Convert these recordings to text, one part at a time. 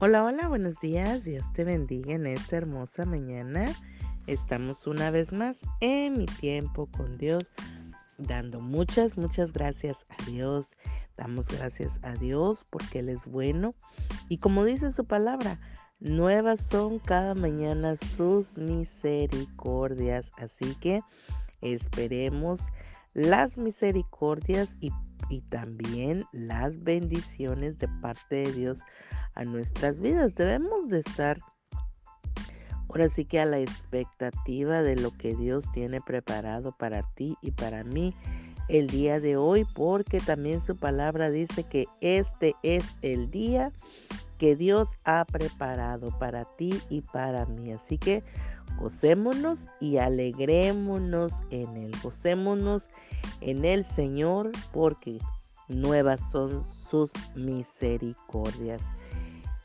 Hola, hola, buenos días. Dios te bendiga en esta hermosa mañana. Estamos una vez más en mi tiempo con Dios, dando muchas, muchas gracias a Dios. Damos gracias a Dios porque Él es bueno. Y como dice su palabra, nuevas son cada mañana sus misericordias. Así que esperemos las misericordias y, y también las bendiciones de parte de Dios a nuestras vidas. Debemos de estar ahora sí que a la expectativa de lo que Dios tiene preparado para ti y para mí el día de hoy, porque también su palabra dice que este es el día que Dios ha preparado para ti y para mí. Así que gocémonos y alegrémonos en él. Gocémonos en el Señor porque nuevas son sus misericordias.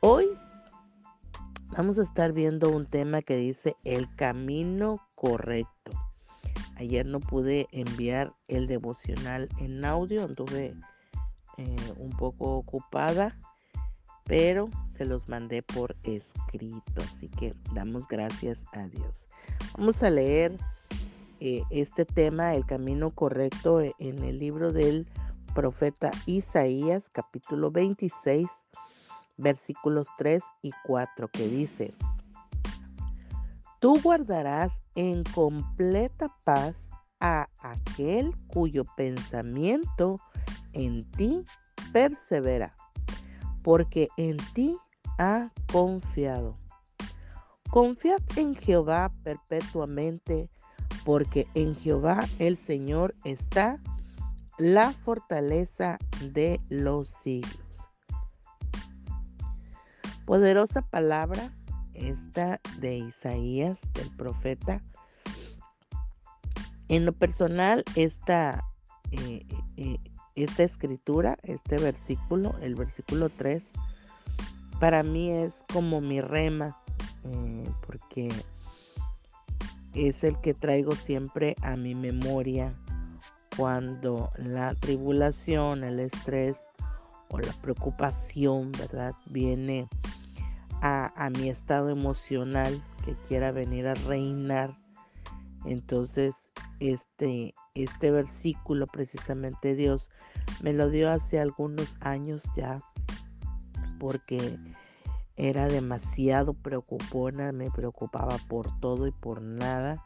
Hoy vamos a estar viendo un tema que dice el camino correcto. Ayer no pude enviar el devocional en audio, anduve eh, un poco ocupada, pero se los mandé por escrito, así que damos gracias a Dios. Vamos a leer eh, este tema, el camino correcto, en el libro del profeta Isaías, capítulo 26 versículos 3 y 4 que dice, Tú guardarás en completa paz a aquel cuyo pensamiento en ti persevera, porque en ti ha confiado. Confiad en Jehová perpetuamente, porque en Jehová el Señor está la fortaleza de los siglos. Poderosa palabra esta de Isaías, del profeta. En lo personal, esta, eh, eh, esta escritura, este versículo, el versículo 3, para mí es como mi rema, eh, porque es el que traigo siempre a mi memoria cuando la tribulación, el estrés o la preocupación, ¿verdad? Viene a, mi estado emocional que quiera venir a reinar. Entonces, este, este versículo precisamente Dios me lo dio hace algunos años ya porque era demasiado preocupona, me preocupaba por todo y por nada.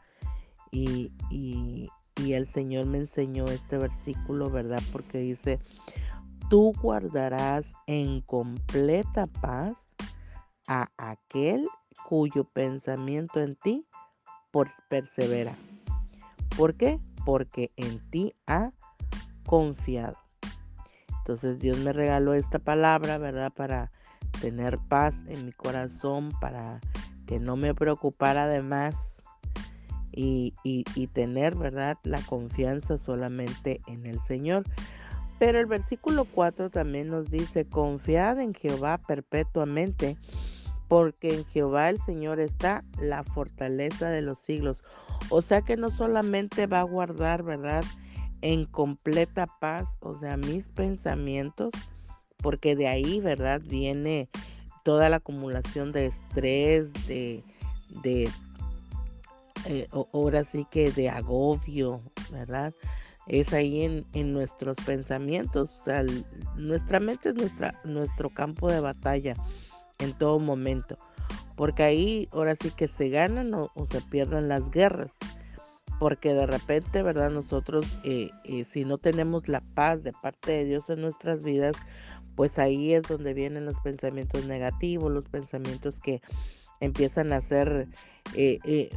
Y, y, y, el Señor me enseñó este versículo, ¿verdad? Porque dice, tú guardarás en completa paz a aquel cuyo pensamiento en ti persevera. ¿Por qué? Porque en ti ha confiado. Entonces Dios me regaló esta palabra, ¿verdad? Para tener paz en mi corazón, para que no me preocupara de más y, y tener, ¿verdad? La confianza solamente en el Señor. Pero el versículo 4 también nos dice, confiad en Jehová perpetuamente porque en Jehová el Señor está la fortaleza de los siglos. O sea que no solamente va a guardar, ¿verdad? En completa paz, o sea, mis pensamientos, porque de ahí, ¿verdad? Viene toda la acumulación de estrés, de, de eh, ahora sí que de agobio, ¿verdad? Es ahí en, en nuestros pensamientos, o sea, nuestra mente es nuestra, nuestro campo de batalla en todo momento. Porque ahí ahora sí que se ganan o, se pierden las guerras. Porque de repente, ¿verdad? Nosotros, eh, eh, si no tenemos la paz de parte de Dios en nuestras vidas, pues ahí es donde vienen los pensamientos negativos, los pensamientos que empiezan a ser eh,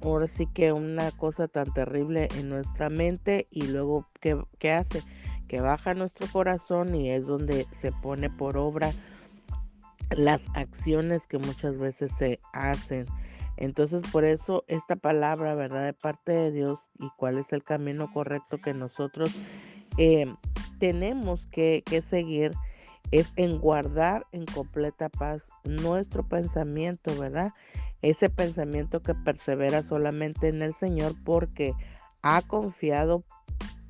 ahora sí que una cosa tan terrible en nuestra mente y luego ¿qué, ¿qué, hace? Que baja nuestro corazón y es donde se pone por obra las acciones que muchas veces se hacen. Entonces por eso esta palabra, ¿verdad? De parte de Dios y cuál es el camino correcto que nosotros eh, tenemos que, que seguir es en guardar en completa paz nuestro pensamiento, ¿verdad? Ese pensamiento que persevera solamente en el Señor porque ha confiado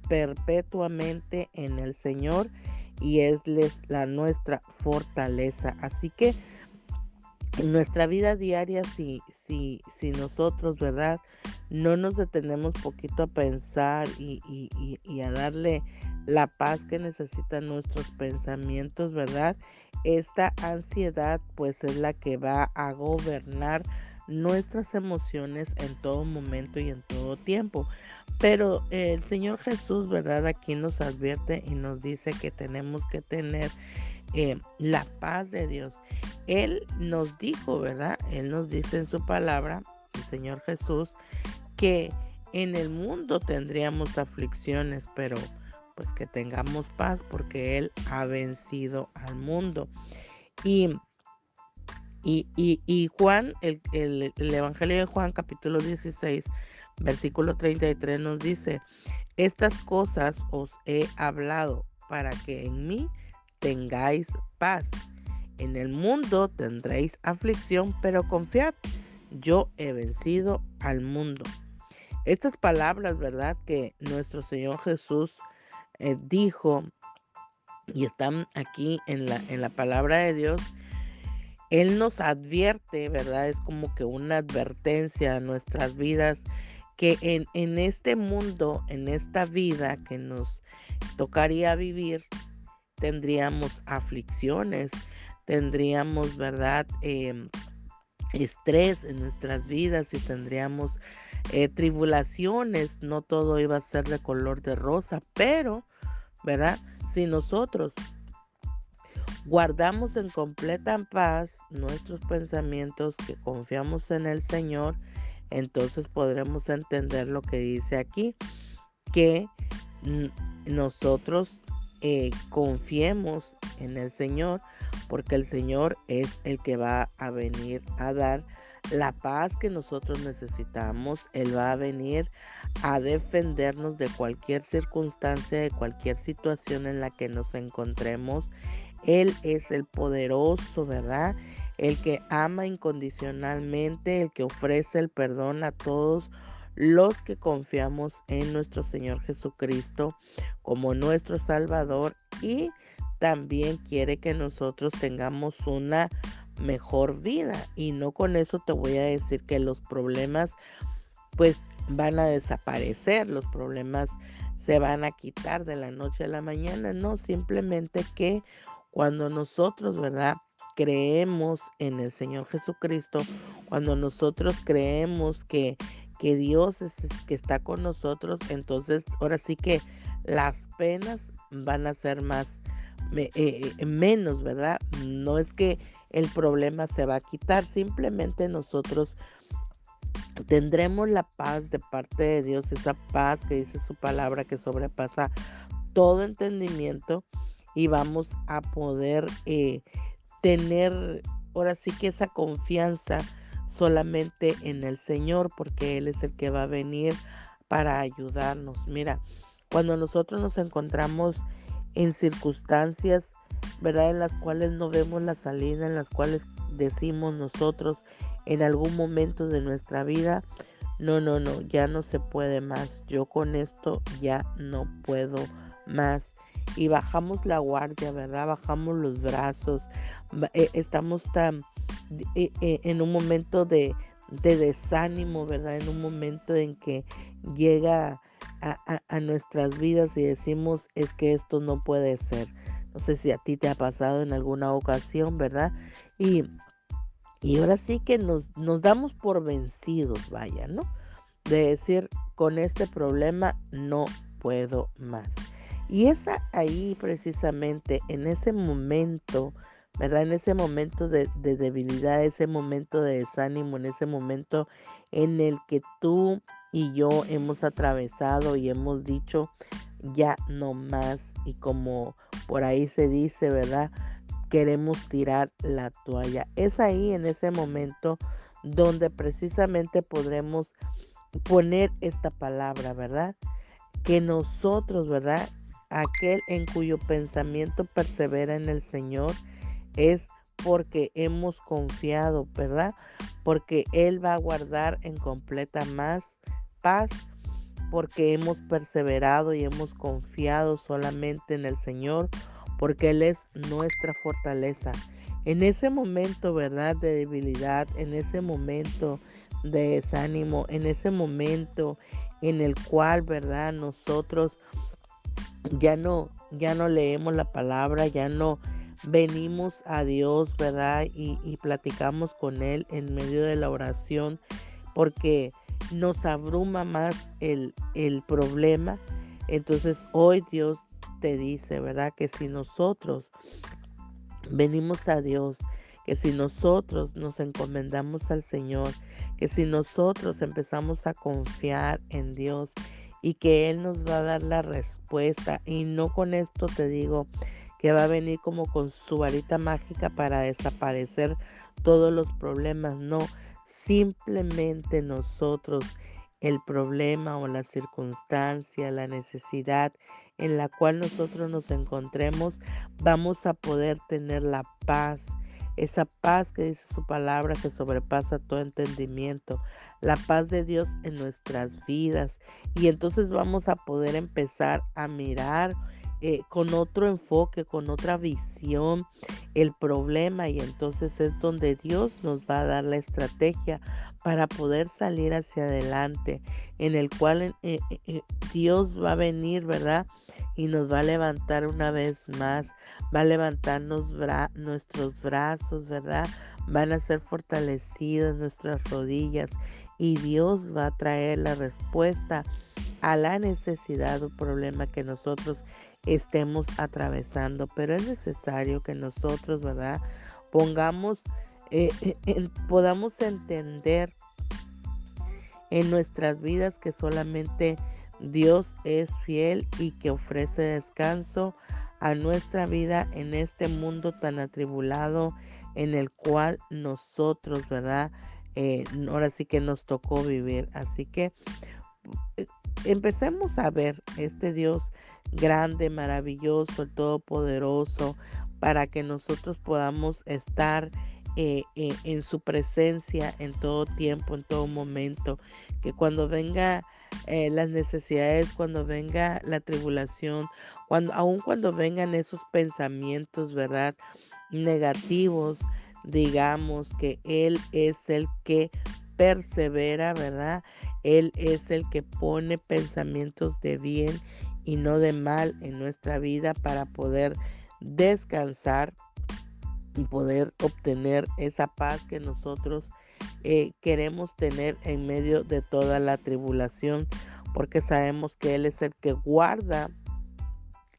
perpetuamente en el Señor y es la nuestra fortaleza. Así que en nuestra vida diaria, si, si, si nosotros, ¿verdad? No nos detenemos poquito a pensar y, y, y, a darle la paz que necesitan nuestros pensamientos, ¿verdad? Esta ansiedad pues es la que va a gobernar nuestras emociones en todo momento y en todo tiempo. Pero el Señor Jesús, ¿verdad? Aquí nos advierte y nos dice que tenemos que tener eh, la paz de Dios. Él nos dijo, ¿verdad? Él nos dice en su palabra, el Señor Jesús, que en el mundo tendríamos aflicciones, pero pues que tengamos paz porque Él ha vencido al mundo. Y, y, Juan, el, Evangelio de Juan capítulo 16, versículo 33 nos dice, estas cosas os he hablado para que en mí tengáis paz. En el mundo tendréis aflicción, pero confiad, yo he vencido al mundo. Estas palabras, ¿verdad? Que nuestro Señor Jesús eh, dijo y están aquí en la, en la palabra de Dios, Él nos advierte, ¿verdad? Es como que una advertencia a nuestras vidas que en, este mundo, en esta vida que nos tocaría vivir, tendríamos aflicciones, tendríamos, ¿verdad? Em, estrés en nuestras vidas y tendríamos eh, tribulaciones, no todo iba a ser de color de rosa, pero, ¿verdad? Si nosotros guardamos en completa paz nuestros pensamientos, que confiamos en el Señor, entonces podremos entender lo que dice aquí, que nosotros eh, confiemos en el Señor, porque el Señor es el que va a venir a dar la paz que nosotros necesitamos. Él va a venir a defendernos de cualquier circunstancia, de cualquier situación en la que nos encontremos. Él es el poderoso, ¿verdad? El que ama incondicionalmente, el que ofrece el perdón a todos los que confiamos en nuestro Señor Jesucristo como nuestro Salvador y también quiere que nosotros tengamos una mejor vida y no con eso te voy a decir que los problemas pues van a desaparecer, los problemas se van a quitar de la noche a la mañana, no, simplemente que cuando nosotros, ¿verdad? Creemos en el Señor Jesucristo, cuando nosotros creemos que, que Dios es que está con nosotros, entonces ahora sí que las penas van a ser más eh, eh, menos, ¿verdad? No es que el problema se va a quitar, simplemente nosotros tendremos la paz de parte de Dios, esa paz que dice su palabra que sobrepasa todo entendimiento y vamos a poder eh, tener ahora sí que esa confianza solamente en el Señor porque Él es el que va a venir para ayudarnos. Mira, cuando nosotros nos encontramos en circunstancias ¿verdad? En las cuales no vemos la salida, en las cuales decimos nosotros en algún momento de nuestra vida, no, no, no, ya no se puede más, yo con esto ya no puedo más. Y bajamos la guardia, ¿verdad? Bajamos los brazos, eh, estamos tan eh, eh, en un momento de, desánimo, ¿verdad? En un momento en que llega a nuestras vidas y decimos, es que esto no puede ser no sé si a ti te ha pasado en alguna ocasión, ¿verdad? Y, y ahora sí que nos, nos damos por vencidos, vaya, ¿no? De decir, con este problema no puedo más. Y es ahí precisamente, en ese momento, ¿verdad? En ese momento de, de, debilidad, ese momento de desánimo, en ese momento en el que tú y yo hemos atravesado y hemos dicho, ya no más. Y como por ahí se dice, ¿verdad? Queremos tirar la toalla. Es ahí en ese momento donde precisamente podremos poner esta palabra, ¿verdad? Que nosotros, ¿verdad? Aquel en cuyo pensamiento persevera en el Señor es porque hemos confiado, ¿verdad? Porque Él va a guardar en completa más paz porque hemos perseverado y hemos confiado solamente en el Señor, porque Él es nuestra fortaleza. En ese momento, ¿verdad? De debilidad, en ese momento de desánimo, en ese momento en el cual, ¿verdad? Nosotros ya no, ya no leemos la palabra, ya no venimos a Dios, ¿verdad? Y, y platicamos con Él en medio de la oración, porque nos abruma más el, el problema. Entonces hoy Dios te dice, ¿verdad? Que si nosotros venimos a Dios, que si nosotros nos encomendamos al Señor, que si nosotros empezamos a confiar en Dios y que Él nos va a dar la respuesta, y no con esto te digo que va a venir como con su varita mágica para desaparecer todos los problemas, no, simplemente nosotros el problema o la circunstancia, la necesidad en la cual nosotros nos encontremos, vamos a poder tener la paz, esa paz que dice su palabra que sobrepasa todo entendimiento, la paz de Dios en nuestras vidas. Y entonces vamos a poder empezar a mirar eh, con otro enfoque, con otra visión el problema y entonces es donde Dios nos va a dar la estrategia para poder salir hacia adelante, en el cual eh, eh, Dios va a venir, ¿verdad? Y nos va a levantar una vez más, va a levantarnos nuestros brazos, ¿verdad? Van a ser fortalecidas nuestras rodillas y Dios va a traer la respuesta a la necesidad o problema que nosotros estemos atravesando, pero es necesario que nosotros, ¿verdad? Pongamos, eh, eh, podamos entender en nuestras vidas que solamente Dios es fiel y que ofrece descanso a nuestra vida en este mundo tan atribulado en el cual nosotros, ¿verdad? Eh, ahora sí que nos tocó vivir. Así que empecemos a ver este Dios grande, maravilloso, el todopoderoso, para que nosotros podamos estar eh, eh, en su presencia en todo tiempo, en todo momento, que cuando venga eh, las necesidades, cuando venga la tribulación, cuando, aun cuando vengan esos pensamientos, ¿verdad? Negativos, digamos que Él es el que persevera, ¿verdad? Él es el que pone pensamientos de bien y no de mal en nuestra vida para poder descansar y poder obtener esa paz que nosotros eh, queremos tener en medio de toda la tribulación, porque sabemos que Él es el que guarda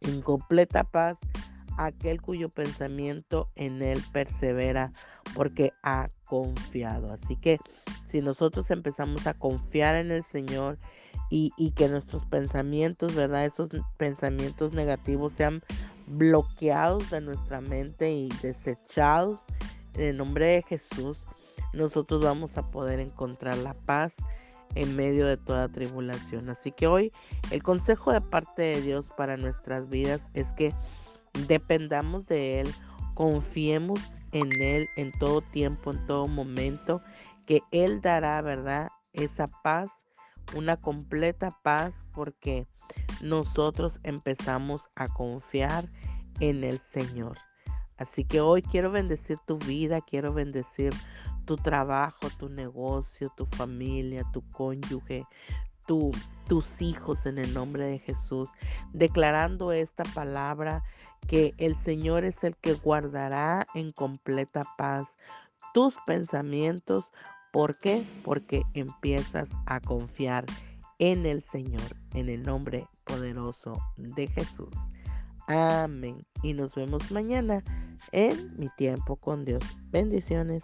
en completa paz aquel cuyo pensamiento en Él persevera, porque ha confiado. Así que si nosotros empezamos a confiar en el Señor y, que nuestros pensamientos, ¿verdad? Esos pensamientos negativos sean bloqueados de nuestra mente y desechados en el nombre de Jesús, nosotros vamos a poder encontrar la paz en medio de toda tribulación. Así que hoy el consejo de parte de Dios para nuestras vidas es que dependamos de Él, confiemos en Él en todo tiempo, en todo momento, que Él dará, ¿verdad? Esa paz, una completa paz, porque nosotros empezamos a confiar en el Señor. Así que hoy quiero bendecir tu vida, quiero bendecir tu trabajo, tu negocio, tu familia, tu cónyuge, tu, tus hijos en el nombre de Jesús, declarando esta palabra que el Señor es el que guardará en completa paz tus pensamientos. ¿Por qué? Porque empiezas a confiar en el Señor, en el nombre poderoso de Jesús. Amén. Y nos vemos mañana en mi tiempo con Dios. Bendiciones.